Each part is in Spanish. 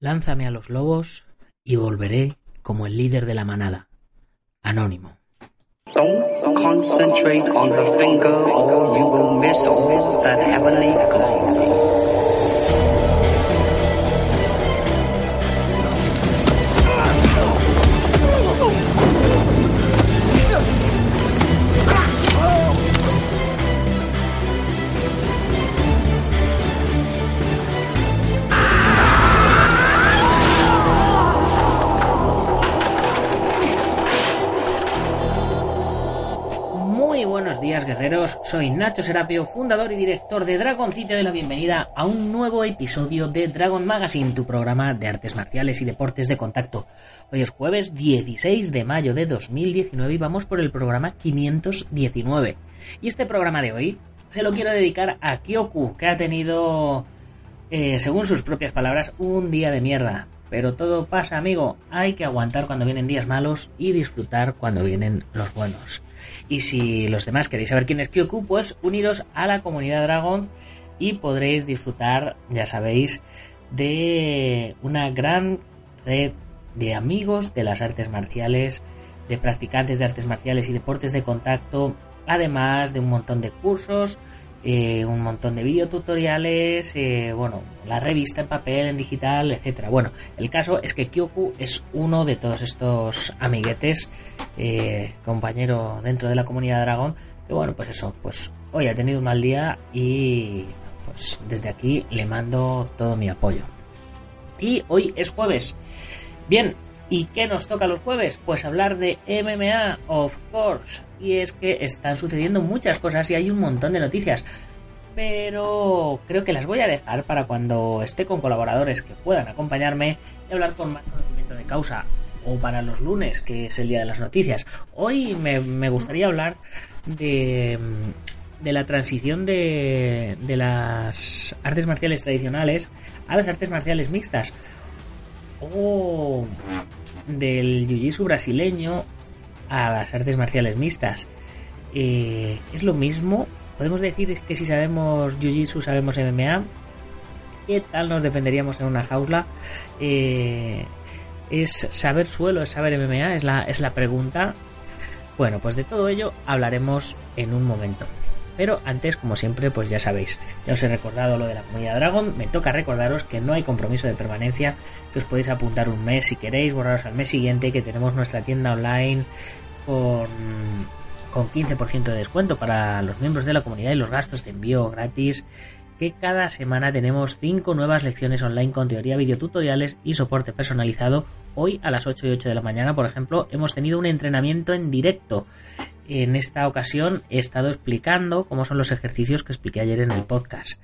Lánzame a los lobos y volveré como el líder de la manada. Anónimo. Soy Nacho Serapio, fundador y director de Dragon City de la bienvenida a un nuevo episodio de Dragon Magazine, tu programa de artes marciales y deportes de contacto. Hoy es jueves 16 de mayo de 2019 y vamos por el programa 519. Y este programa de hoy se lo quiero dedicar a Kyoku, que ha tenido, eh, según sus propias palabras, un día de mierda. Pero todo pasa, amigo. Hay que aguantar cuando vienen días malos y disfrutar cuando vienen los buenos. Y si los demás queréis saber quién es Kyoku, pues uniros a la comunidad Dragon y podréis disfrutar, ya sabéis, de una gran red de amigos de las artes marciales, de practicantes de artes marciales y deportes de contacto, además de un montón de cursos, eh, un montón de videotutoriales, eh, bueno, la revista en papel, en digital, etcétera. Bueno, el caso es que Kyoku es uno de todos estos amiguetes, eh, compañero dentro de la comunidad Dragón, que bueno, pues eso, pues hoy ha tenido un mal día y pues desde aquí le mando todo mi apoyo. Y hoy es jueves. Bien, ¿Y qué nos toca los jueves? Pues hablar de MMA, of course. Y es que están sucediendo muchas cosas y hay un montón de noticias. Pero creo que las voy a dejar para cuando esté con colaboradores que puedan acompañarme y hablar con más conocimiento de causa. O para los lunes, que es el día de las noticias. Hoy me, gustaría hablar de, de la transición de, de las artes marciales tradicionales a las artes marciales mixtas o del jiu-jitsu brasileño a las artes marciales mixtas. Eh, es lo mismo. Podemos decir que si sabemos jiu-jitsu sabemos MMA. ¿Qué tal nos defenderíamos en una jaula? Eh, ¿Es saber suelo, es saber MMA? Es la, es la pregunta. Bueno, pues de todo ello hablaremos en un momento. Pero antes, como siempre, pues ya sabéis, ya os he recordado lo de la comunidad Dragon, me toca recordaros que no hay compromiso de permanencia, que os podéis apuntar un mes si queréis, borraros al mes siguiente, que tenemos nuestra tienda online con, con 15% de descuento para los miembros de la comunidad y los gastos de envío gratis que cada semana tenemos 5 nuevas lecciones online con teoría, videotutoriales y soporte personalizado. Hoy a las 8 y 8 de la mañana, por ejemplo, hemos tenido un entrenamiento en directo. En esta ocasión he estado explicando cómo son los ejercicios que expliqué ayer en el podcast.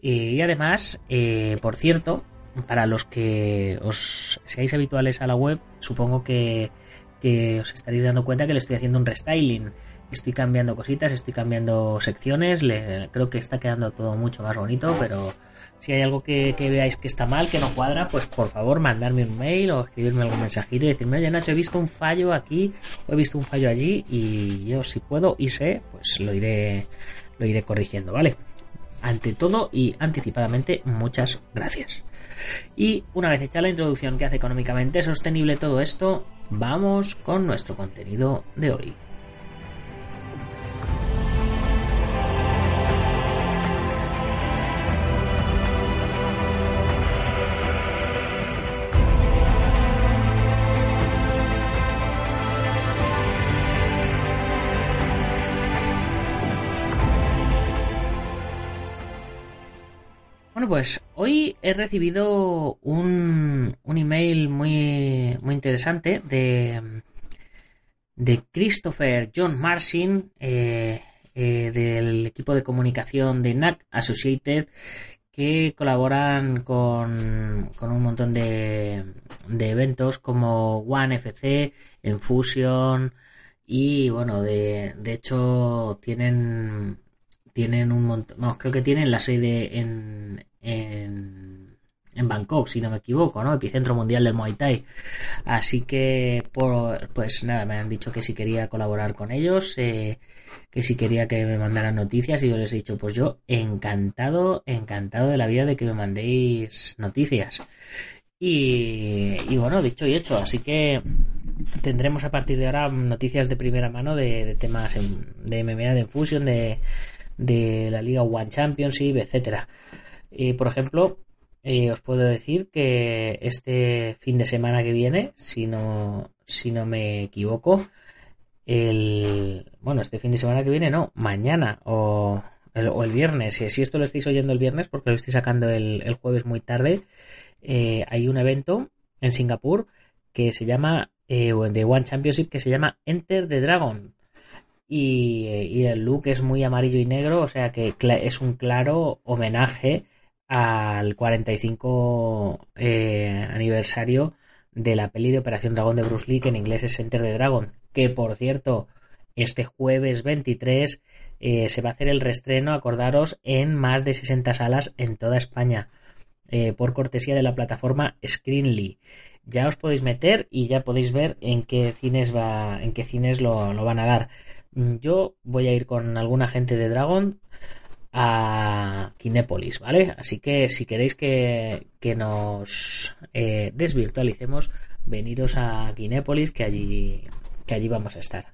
Y además, eh, por cierto, para los que os seáis habituales a la web, supongo que, que os estaréis dando cuenta que le estoy haciendo un restyling estoy cambiando cositas, estoy cambiando secciones, creo que está quedando todo mucho más bonito, pero si hay algo que, veáis que está mal, que no cuadra, pues por favor mandarme un mail o escribirme algún mensajito y decirme, oye Nacho, he visto un fallo aquí o he visto un fallo allí y yo si puedo y sé, pues lo iré, lo iré corrigiendo, ¿vale? Ante todo y anticipadamente, muchas gracias. Y una vez hecha la introducción que hace económicamente sostenible todo esto, vamos con nuestro contenido de hoy. Bueno, pues hoy he recibido un, un email muy, muy interesante de, de Christopher John Marcin, eh, eh, del equipo de comunicación de NAC Associated, que colaboran con, con un montón de, de eventos como One FC, Enfusion y bueno, de, de hecho tienen tienen un montón, no, creo que tienen la sede en, en, en, Bangkok, si no me equivoco, ¿no? Epicentro mundial del Muay Thai. Así que, por, pues nada, me han dicho que si quería colaborar con ellos, eh, que si quería que me mandaran noticias y yo les he dicho, pues yo encantado, encantado de la vida de que me mandéis noticias. Y, y bueno, dicho y hecho, así que tendremos a partir de ahora noticias de primera mano de, de temas de MMA, de Fusion, de de la Liga One Championship, etcétera. y por ejemplo, eh, os puedo decir que este fin de semana que viene, si no, si no me equivoco, el bueno, este fin de semana que viene, no, mañana o el, o el viernes, si, esto lo estáis oyendo el viernes, porque lo estoy sacando el, jueves muy tarde, eh, hay un evento en Singapur que se llama eh, de One Championship que se llama Enter the Dragon y, el look es muy amarillo y negro, o sea que es un claro homenaje al 45 eh, aniversario de la peli de Operación Dragón de Bruce Lee, que en inglés es Enter the Dragon, que por cierto, este jueves 23 eh, se va a hacer el restreno, acordaros, en más de 60 salas en toda España, eh, por cortesía de la plataforma Screenly. Ya os podéis meter y ya podéis ver en qué cines va, en qué cines lo, lo van a dar. Mm, yo voy a ir con alguna gente de Dragon a Kinépolis, ¿vale? Así que si queréis que, nos eh, desvirtualicemos, veniros a Kinépolis, que allí, que allí vamos a estar.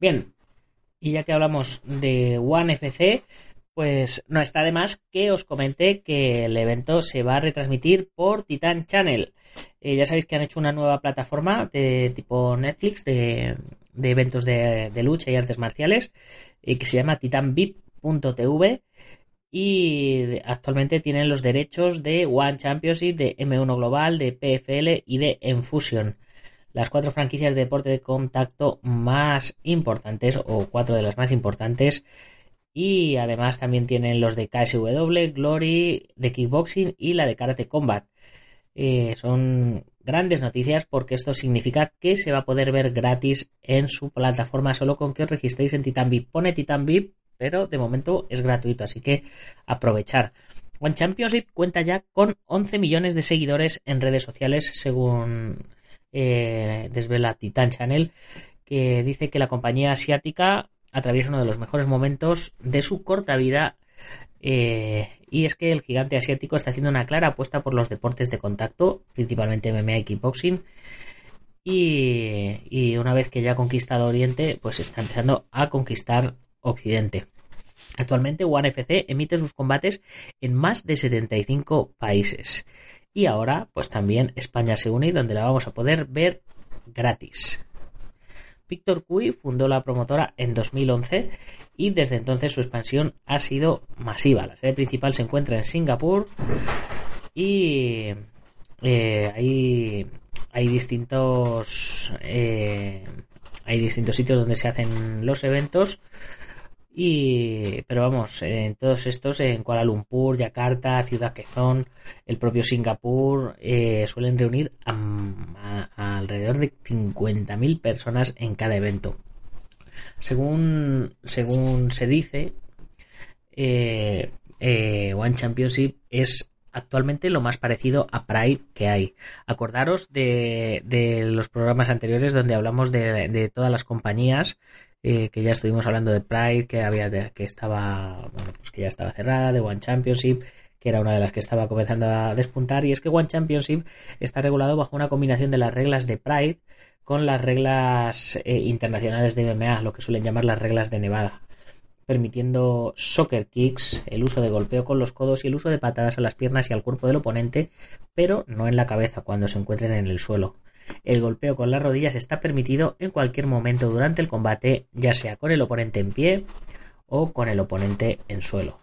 Bien, y ya que hablamos de One FC, pues no está de más que os comenté que el evento se va a retransmitir por Titan Channel. Eh, ya sabéis que han hecho una nueva plataforma de tipo Netflix de, de eventos de, lucha y artes marciales eh, que se llama titanvip.tv y actualmente tienen los derechos de One Championship, de M1 Global, de PFL y de Enfusion. Las cuatro franquicias de deporte de contacto más importantes o cuatro de las más importantes y además también tienen los de KSW, Glory, de Kickboxing y la de Karate Combat. Eh, son grandes noticias porque esto significa que se va a poder ver gratis en su plataforma solo con que os registréis en Titan VIP. Pone Titan VIP, pero de momento es gratuito, así que aprovechar. One Championship cuenta ya con 11 millones de seguidores en redes sociales, según eh, desvela Titan Channel, que dice que la compañía asiática atraviesa uno de los mejores momentos de su corta vida eh, y es que el gigante asiático está haciendo una clara apuesta por los deportes de contacto, principalmente MMA y kickboxing. Y, una vez que ya ha conquistado Oriente, pues está empezando a conquistar Occidente. Actualmente One FC emite sus combates en más de 75 países. Y ahora, pues también España se une donde la vamos a poder ver gratis. Víctor Cui fundó la promotora en 2011 y desde entonces su expansión ha sido masiva. La sede principal se encuentra en Singapur y eh, hay, hay distintos eh, hay distintos sitios donde se hacen los eventos y, pero vamos, en todos estos, en Kuala Lumpur, Yakarta, Ciudad Quezón, el propio Singapur, eh, suelen reunir a, alrededor de 50.000 personas en cada evento. Según, según se dice, eh, eh, One Championship es actualmente lo más parecido a Pride que hay. Acordaros de, de los programas anteriores donde hablamos de, de todas las compañías eh, que ya estuvimos hablando de Pride, que había que estaba, bueno, pues que ya estaba cerrada, de One Championship, que era una de las que estaba comenzando a despuntar, y es que One Championship está regulado bajo una combinación de las reglas de Pride con las reglas eh, internacionales de MMA, lo que suelen llamar las reglas de Nevada, permitiendo soccer kicks, el uso de golpeo con los codos y el uso de patadas a las piernas y al cuerpo del oponente, pero no en la cabeza cuando se encuentren en el suelo. El golpeo con las rodillas está permitido en cualquier momento durante el combate, ya sea con el oponente en pie o con el oponente en suelo.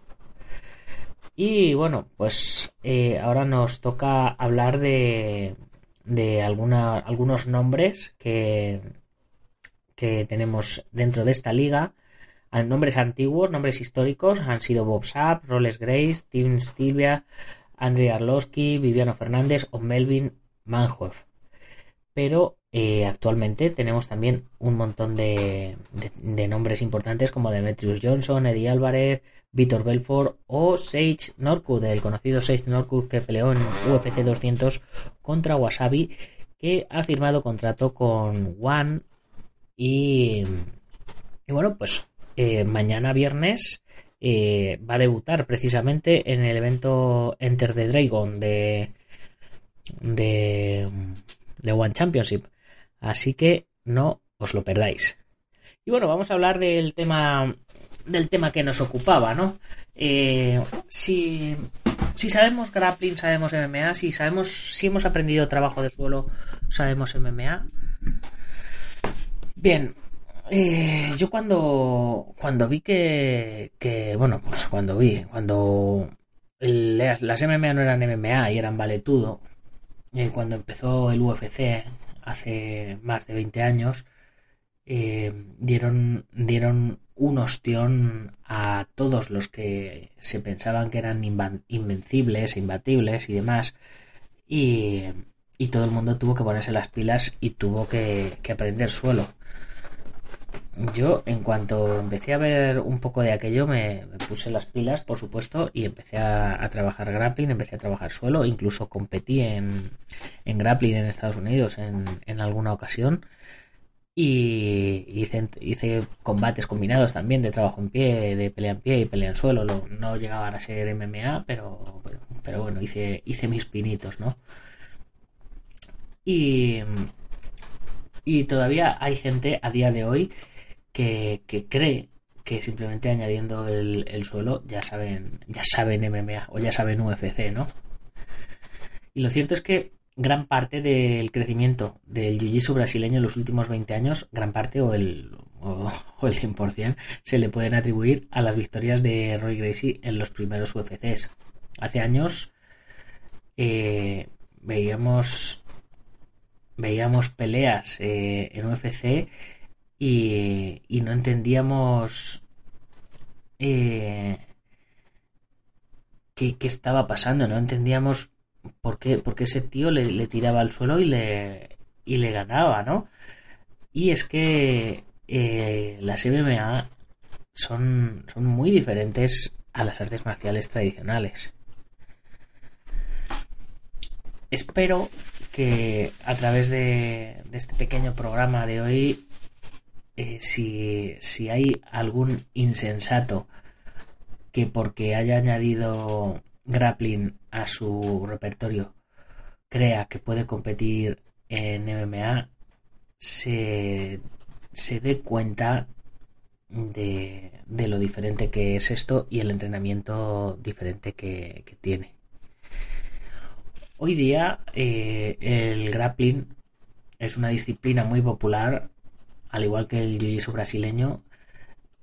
Y bueno, pues eh, ahora nos toca hablar de, de algunos nombres que, que tenemos dentro de esta liga nombres antiguos, nombres históricos, han sido Bob Sapp, Rolles Grace, Tim Stilvia, Andrei Arlovsky, Viviano Fernández o Melvin Manhoef. Pero eh, actualmente tenemos también un montón de, nombres importantes como Demetrius Johnson, Eddie Álvarez, Víctor Belfort o Sage Norwood, el conocido Sage Norwood que peleó en UFC 200 contra Wasabi, que ha firmado contrato con One y, y bueno, pues eh, mañana viernes eh, va a debutar precisamente en el evento Enter the Dragon de, de, One Championship. Así que no os lo perdáis. Y bueno, vamos a hablar del tema del tema que nos ocupaba, ¿no? Eh, si, si sabemos grappling, sabemos MMA, si sabemos, si hemos aprendido trabajo de suelo, sabemos MMA. Bien, eh, yo cuando, cuando vi que, que, bueno, pues cuando vi, cuando las MMA no eran MMA y eran valetudo, eh, cuando empezó el UFC hace más de 20 años, eh, dieron, dieron un ostión a todos los que se pensaban que eran invencibles, imbatibles y demás, y, y todo el mundo tuvo que ponerse las pilas y tuvo que, que aprender suelo yo en cuanto empecé a ver un poco de aquello me, puse las pilas, por supuesto, y empecé a, trabajar grappling, empecé a trabajar suelo, incluso competí en, en grappling en Estados Unidos en, en alguna ocasión y hice, hice, combates combinados también de trabajo en pie, de pelea en pie y pelea en suelo. no llegaban a ser MMA, pero, pero bueno, hice, hice mis pinitos, ¿no? Y, y todavía hay gente a día de hoy que, cree que simplemente añadiendo el, suelo ya saben, ya saben MMA o ya saben UFC, ¿no? Y lo cierto es que gran parte del crecimiento del jiu-jitsu brasileño en los últimos 20 años, gran parte o el, o, el 100%, se le pueden atribuir a las victorias de Roy Gracie en los primeros UFCs. Hace años eh, veíamos veíamos peleas eh, en UFC y, no entendíamos eh, qué, estaba pasando, no entendíamos por qué, por ese tío le, tiraba al suelo y le, y le ganaba, ¿no? Y es que eh, las MMA son, son muy diferentes a las artes marciales tradicionales. Espero que a través de, de, este pequeño programa de hoy eh, si, si hay algún insensato que porque haya añadido grappling a su repertorio crea que puede competir en MMA, se, se dé cuenta de, de, lo diferente que es esto y el entrenamiento diferente que, tiene. Hoy día eh, el grappling es una disciplina muy popular al igual que el jiu-jitsu brasileño,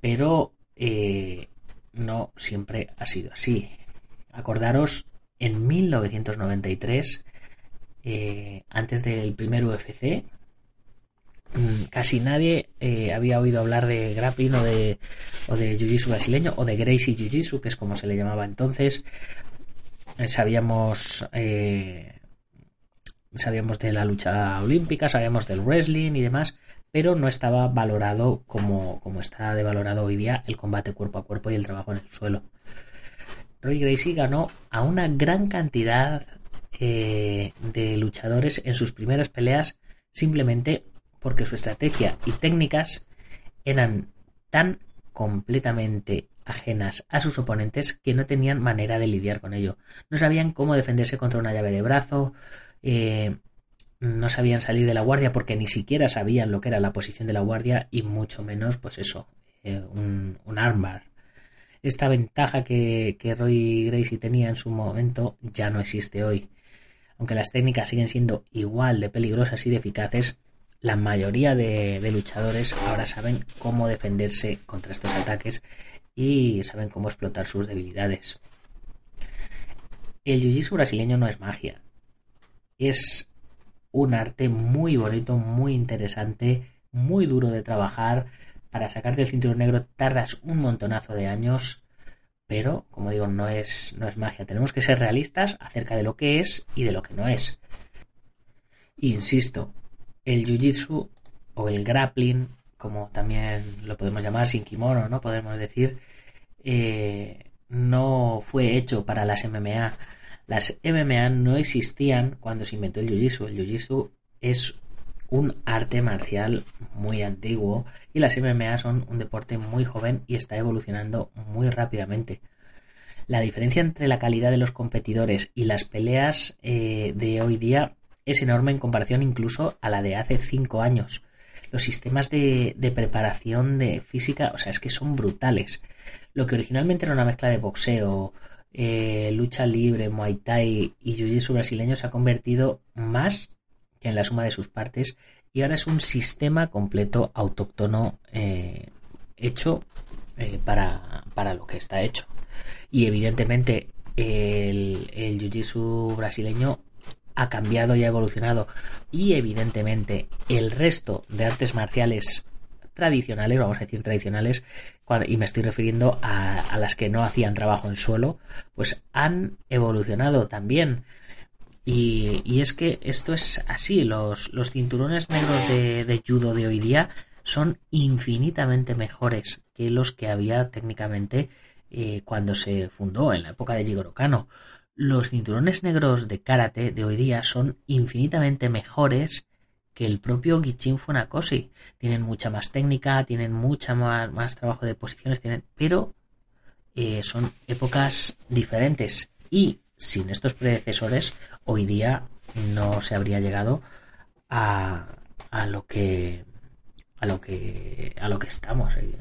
pero eh, no siempre ha sido así. Acordaros, en 1993, eh, antes del primer UFC, mm, casi nadie eh, había oído hablar de grappling o de, o de jiu-jitsu brasileño o de Gracie Jiu-Jitsu, que es como se le llamaba entonces. sabíamos sabíamos de la lucha olímpica, sabíamos del wrestling y demás, pero no estaba valorado como, como está de valorado hoy día el combate cuerpo a cuerpo y el trabajo en el suelo. Roy Gracie ganó a una gran cantidad eh, de luchadores en sus primeras peleas simplemente porque su estrategia y técnicas eran tan completamente ajenas a sus oponentes que no tenían manera de lidiar con ello. No sabían cómo defenderse contra una llave de brazo, eh, no sabían salir de la guardia porque ni siquiera sabían lo que era la posición de la guardia y mucho menos, pues eso, eh, un, un armbar. Esta ventaja que, Roy Gracie tenía en su momento ya no existe hoy. Aunque las técnicas siguen siendo igual de peligrosas y de eficaces, la mayoría de, de luchadores ahora saben cómo defenderse contra estos ataques y saben cómo explotar sus debilidades. El jiu-jitsu brasileño no es magia. Es un arte muy bonito, muy interesante, muy duro de trabajar, para sacarte el cinturón negro tardas un montonazo de años, pero como digo, no es, no es magia. Tenemos que ser realistas acerca de lo que es y de lo que no es. Insisto, el jiu-jitsu o el grappling, como también lo podemos llamar sin kimono, ¿no? Podemos decir, eh, no fue hecho para las MMA. Las MMA no existían cuando se inventó el jiu-jitsu. El jiu-jitsu es un arte marcial muy antiguo y las MMA son un deporte muy joven y está evolucionando muy rápidamente. La diferencia entre la calidad de los competidores y las peleas eh, de hoy día es enorme en comparación incluso a la de hace cinco años. Los sistemas de, preparación de física, o sea, es que son brutales. Lo que originalmente era una mezcla de boxeo, eh, lucha libre, muay thai y jiu-jitsu brasileño se ha convertido más que en la suma de sus partes y ahora es un sistema completo autóctono eh, hecho eh, para, para, lo que está hecho. Y evidentemente el, el jiu-jitsu brasileño ha cambiado y ha evolucionado. Y evidentemente el resto de artes marciales tradicionales, vamos a decir tradicionales, y me estoy refiriendo a, las que no hacían trabajo en suelo, pues han evolucionado también. Y, es que esto es así, los, los cinturones negros de, judo de hoy día son infinitamente mejores que los que había técnicamente eh, cuando se fundó en la época de Jigoro Kano los cinturones negros de karate de hoy día son infinitamente mejores que el propio Gichin Funakoshi. Tienen mucha más técnica, tienen mucha más, trabajo de posiciones, tienen, pero eh, son épocas diferentes. Y sin estos predecesores, hoy día no se habría llegado a, a lo que a lo que a lo que estamos, eh,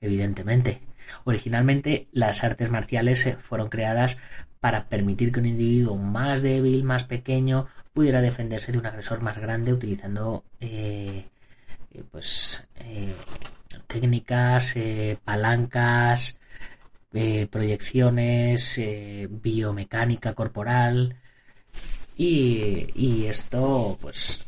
evidentemente. Originalmente las artes marciales eh, fueron creadas para permitir que un individuo más débil, más pequeño, pudiera defenderse de un agresor más grande utilizando eh, eh, pues eh, técnicas, palancas, proyecciones, biomecánica corporal. Y, esto pues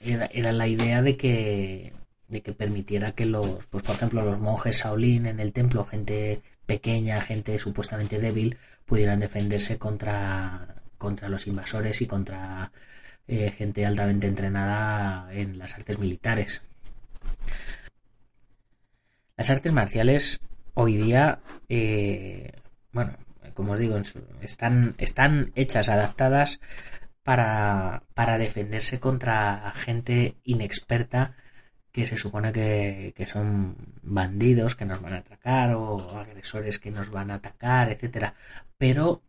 era, era, la idea de que de que permitiera que los pues por ejemplo los monjes Shaolin en el templo gente pequeña, gente supuestamente débil, pudieran defenderse contra, contra los invasores y contra eh, gente altamente entrenada en las artes militares. Las artes marciales hoy día, eh, bueno, como os digo, están, están hechas, adaptadas para, para defenderse contra gente inexperta que se supone que, son bandidos que nos van a atracar o agresores que nos van a atacar, etcétera. Pero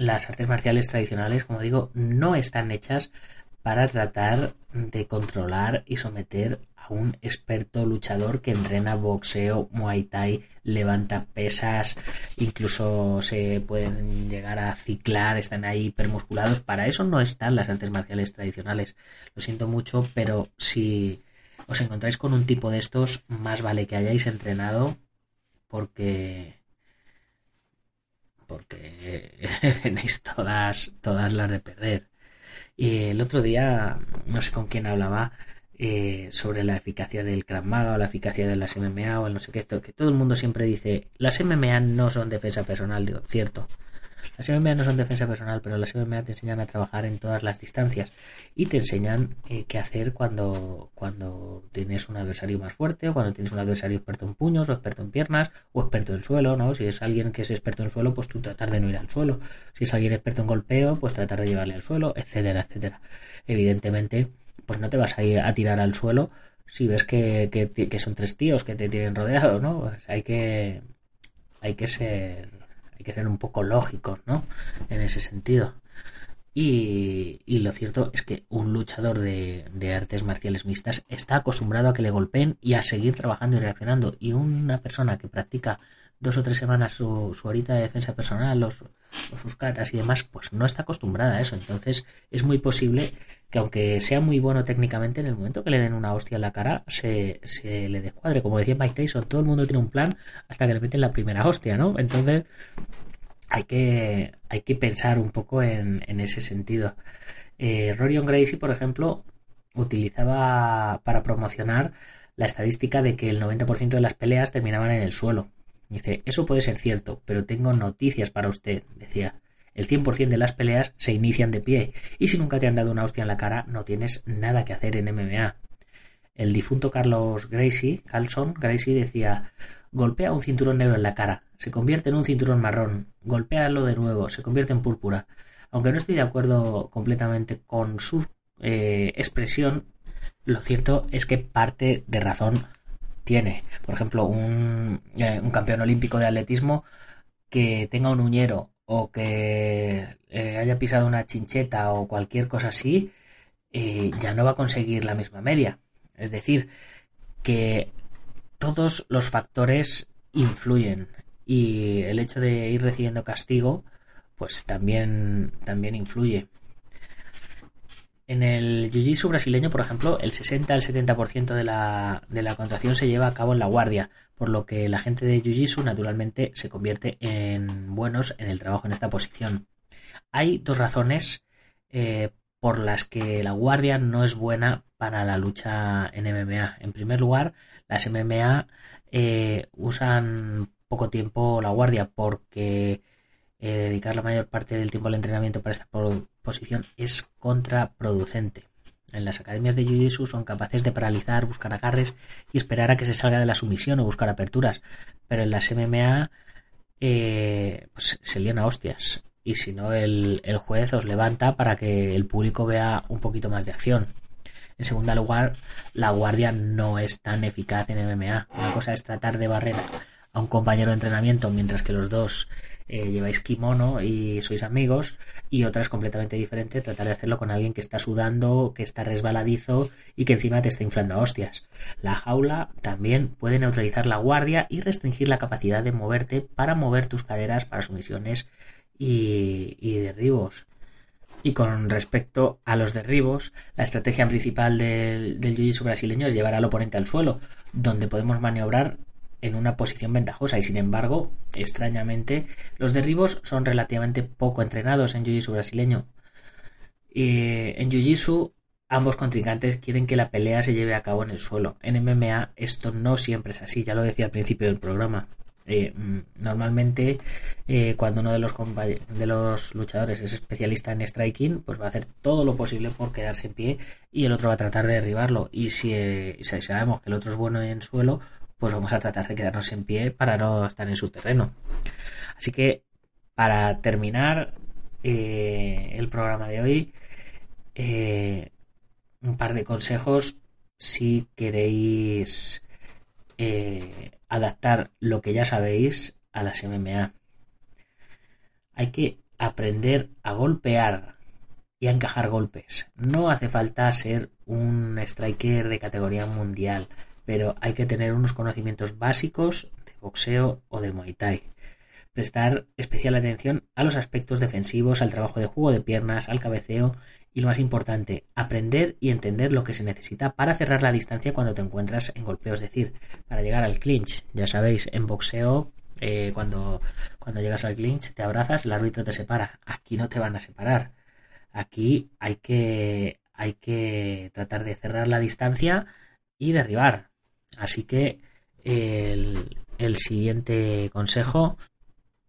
las artes marciales tradicionales, como digo, no están hechas para tratar de controlar y someter a un experto luchador que entrena boxeo, muay thai, levanta pesas, incluso se pueden llegar a ciclar, están ahí hipermusculados. Para eso no están las artes marciales tradicionales. Lo siento mucho, pero si os encontráis con un tipo de estos, más vale que hayáis entrenado porque porque tenéis todas todas las de perder. Y el otro día, no sé con quién hablaba eh, sobre la eficacia del Krav Maga o la eficacia de las MMA o el no sé qué, esto, que todo el mundo siempre dice, las MMA no son defensa personal, digo, cierto, las MMA no son defensa personal, pero las MMA te enseñan a trabajar en todas las distancias y te enseñan eh, qué hacer cuando, cuando tienes un adversario más fuerte o cuando tienes un adversario experto en puños o experto en piernas o experto en suelo, ¿no? Si es alguien que es experto en suelo, pues tú tratar de no ir al suelo. Si es alguien experto en golpeo, pues tratar de llevarle al suelo, etcétera, etcétera. Evidentemente, pues no te vas a ir a tirar al suelo si ves que, que, son tres tíos que te tienen rodeado, ¿no? Pues hay que hay que ser hay que ser un poco lógicos, ¿no? En ese sentido. Y, lo cierto es que un luchador de, de, artes marciales mixtas está acostumbrado a que le golpeen y a seguir trabajando y reaccionando. Y una persona que practica dos o tres semanas su, su horita de defensa personal o, sus catas y demás, pues no está acostumbrada a eso. Entonces es muy posible que aunque sea muy bueno técnicamente, en el momento que le den una hostia en la cara, se, se le descuadre. Como decía Mike Tyson, todo el mundo tiene un plan hasta que le meten la primera hostia, ¿no? Entonces hay que, hay que pensar un poco en, en ese sentido. Eh, Rorion Gracie, por ejemplo, utilizaba para promocionar la estadística de que el 90% de las peleas terminaban en el suelo. Dice, eso puede ser cierto, pero tengo noticias para usted, decía. El 100% de las peleas se inician de pie, y si nunca te han dado una hostia en la cara, no tienes nada que hacer en MMA. El difunto Carlos Gracie, Carlson Gracie decía, golpea un cinturón negro en la cara, se convierte en un cinturón marrón, golpéalo de nuevo, se convierte en púrpura. Aunque no estoy de acuerdo completamente con su eh, expresión, lo cierto es que parte de razón tiene. Por ejemplo, un, eh, un campeón olímpico de atletismo que tenga un uñero o que eh, haya pisado una chincheta o cualquier cosa así, ya no va a conseguir la misma media. Es decir, que todos los factores influyen y el hecho de ir recibiendo castigo pues también, también influye. En el jiu-jitsu brasileño, por ejemplo, el 60 al 70% de la, de la contracción se lleva a cabo en la guardia, por lo que la gente de jiu-jitsu naturalmente se convierte en buenos en el trabajo en esta posición. Hay dos razones eh, por las que la guardia no es buena para la lucha en MMA. En primer lugar, las MMA eh, usan poco tiempo la guardia porque eh, dedicar la mayor parte del tiempo al entrenamiento para esta posición es contraproducente. En las academias de Jiu-Jitsu son capaces de paralizar, buscar agarres y esperar a que se salga de la sumisión o buscar aperturas. Pero en las MMA eh, pues se lían a hostias y si no el, juez os levanta para que el público vea un poquito más de acción. En segundo lugar, la guardia no es tan eficaz en MMA. Una cosa es tratar de barrer a un compañero de entrenamiento mientras que los dos eh, lleváis kimono y sois amigos y otra es completamente diferente tratar de hacerlo con alguien que está sudando, que está resbaladizo y que encima te está inflando a hostias. La jaula también puede neutralizar la guardia y restringir la capacidad de moverte para mover tus caderas para sumisiones y, derribos. Y con respecto a los derribos, la estrategia principal del, jiu-jitsu brasileño es llevar al oponente al suelo, donde podemos maniobrar en una posición ventajosa y sin embargo, extrañamente, los derribos son relativamente poco entrenados en jiu-jitsu brasileño. Y en jiu-jitsu ambos contrincantes quieren que la pelea se lleve a cabo en el suelo. En MMA esto no siempre es así, ya lo decía al principio del programa. Eh, mm, normalmente, eh, cuando uno de los, de los luchadores es especialista en striking, pues va a hacer todo lo posible por quedarse en pie y el otro va a tratar de derribarlo. Y si, eh, sabemos que el otro es bueno en suelo, pues vamos a tratar de quedarnos en pie para no estar en su terreno. Así que, para terminar el programa de hoy, un par de consejos si queréis adaptar lo que ya sabéis a las MMA. Hay que aprender a golpear y a encajar golpes. No hace falta ser un striker de categoría mundial, pero hay que tener unos conocimientos básicos de boxeo o de muay thai. Prestar especial atención a los aspectos defensivos, al trabajo de juego de piernas, al cabeceo y lo más importante, aprender y entender lo que se necesita para cerrar la distancia cuando te encuentras en golpeo, es decir, para llegar al clinch. Ya sabéis, en boxeo, eh, cuando, cuando llegas al clinch, te abrazas, el árbitro te separa. Aquí no te van a separar. Aquí hay que, hay que tratar de cerrar la distancia y derribar. Así que el, siguiente consejo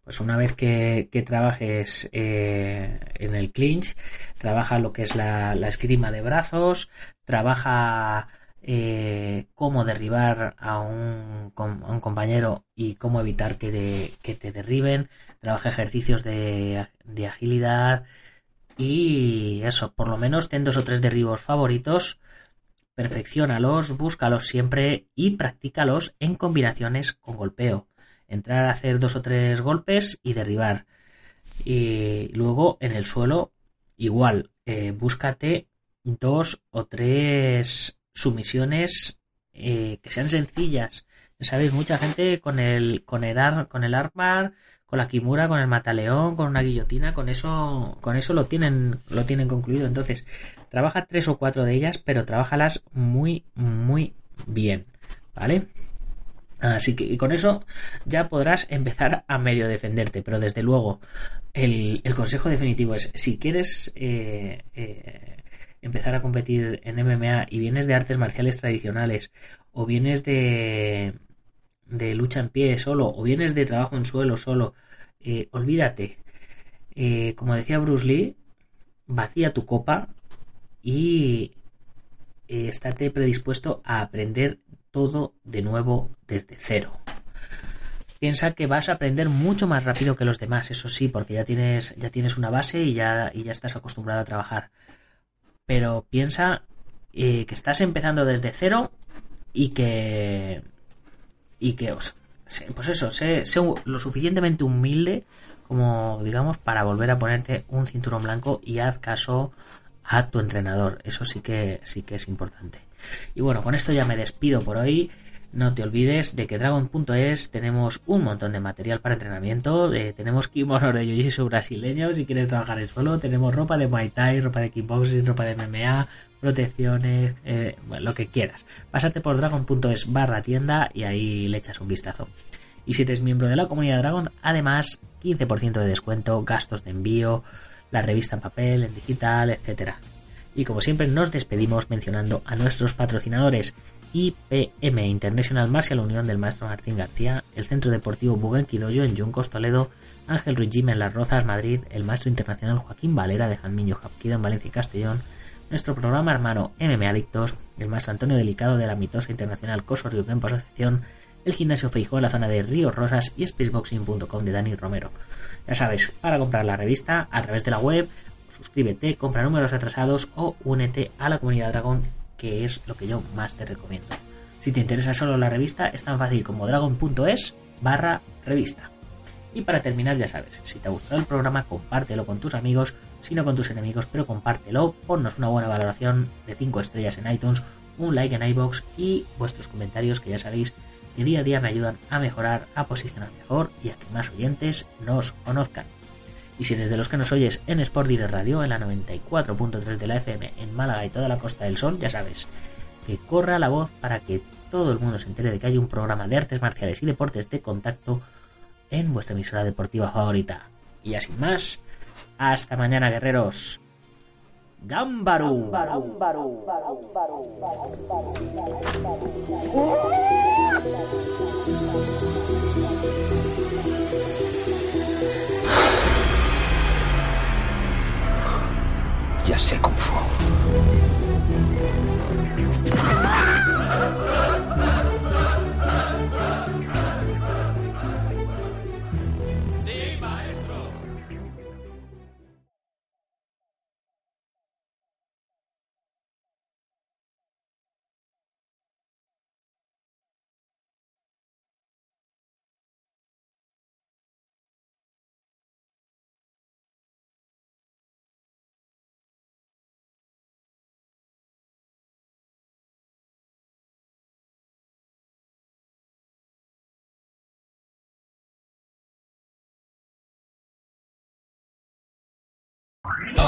pues una vez que, trabajes eh, en el clinch, trabaja lo que es la, esgrima de brazos, trabaja eh, cómo derribar a un, compañero y cómo evitar que, te derriben, trabaja ejercicios de, de, agilidad y eso, por lo menos ten dos o tres derribos favoritos, perfeccionalos, búscalos siempre y practícalos en combinaciones con golpeo entrar a hacer dos o tres golpes y derribar. Y luego en el suelo, igual, eh, búscate dos o tres sumisiones eh, que sean sencillas. Sabéis, mucha gente con el, con el, ar, con el armar, con la kimura, con el mataleón, con una guillotina, con eso, con eso lo tienen, lo tienen concluido. Entonces, trabaja tres o cuatro de ellas, pero trabajalas muy, muy bien. ¿Vale? Así que con eso ya podrás empezar a medio defenderte, pero desde luego el, consejo definitivo es si quieres eh, eh, empezar a competir en MMA y vienes de artes marciales tradicionales o vienes de, lucha en pie solo o vienes de trabajo en suelo solo, eh, olvídate. Como decía Bruce Lee, vacía tu copa y eh, estate predispuesto a aprender todo de nuevo desde cero. Piensa que vas a aprender mucho más rápido que los demás, eso sí, porque ya tienes, ya tienes una base y ya, y ya estás acostumbrado a trabajar. Pero piensa eh, que estás empezando desde cero y que. y que os. Pues eso, sé, sé lo suficientemente humilde como, digamos, para volver a ponerte un cinturón blanco y haz caso a tu entrenador. Eso sí que sí que es importante. Y bueno, con esto ya me despido por hoy. No te olvides de que Dragon.es tenemos un montón de material para entrenamiento. Eh, tenemos kimonos de jiu brasileño si quieres trabajar suelo. Tenemos ropa de Muay Thai, ropa de kickboxing, ropa de MMA, protecciones, eh, lo que quieras. Pásate por Dragon.es barra tienda y ahí le echas un vistazo. Y si eres miembro de la comunidad Dragon, además 15% de descuento, gastos de envío, la revista en papel, en digital, etcétera. Y como siempre nos despedimos mencionando a nuestros patrocinadores IPM International Martial Unión del maestro Martín García, el Centro Deportivo Bugenquidoyo en Yuncos, Toledo, Ángel Ruiz en Las Rozas, Madrid, el maestro internacional Joaquín Valera de Janmiño Japquido en Valencia y Castellón, nuestro programa hermano MM Adictos, el maestro Antonio Delicado de la mitosa internacional Coso Río Campo Asociación, el gimnasio Feijó en la zona de Río Rosas y spaceboxing.com de Dani Romero. Ya sabes, para comprar la revista a través de la web, suscríbete, compra números atrasados o únete a la comunidad Dragon, que es lo que yo más te recomiendo. Si te interesa solo la revista, es tan fácil como dragon.es barra revista. Y para terminar, ya sabes, si te ha gustado el programa, compártelo con tus amigos, si no con tus enemigos, pero compártelo, ponnos una buena valoración de 5 estrellas en iTunes, un like en iBox y vuestros comentarios que ya sabéis que día a día me ayudan a mejorar, a posicionar mejor y a que más oyentes nos conozcan. Y si eres de los que nos oyes en Sport Direct Radio, en la 94.3 de la FM, en Málaga y toda la Costa del Sol, ya sabes, que corra la voz para que todo el mundo se entere de que hay un programa de artes marciales y deportes de contacto en vuestra emisora deportiva favorita. Y así más, hasta mañana guerreros. Gámbaru. Ya sé Kung Fu.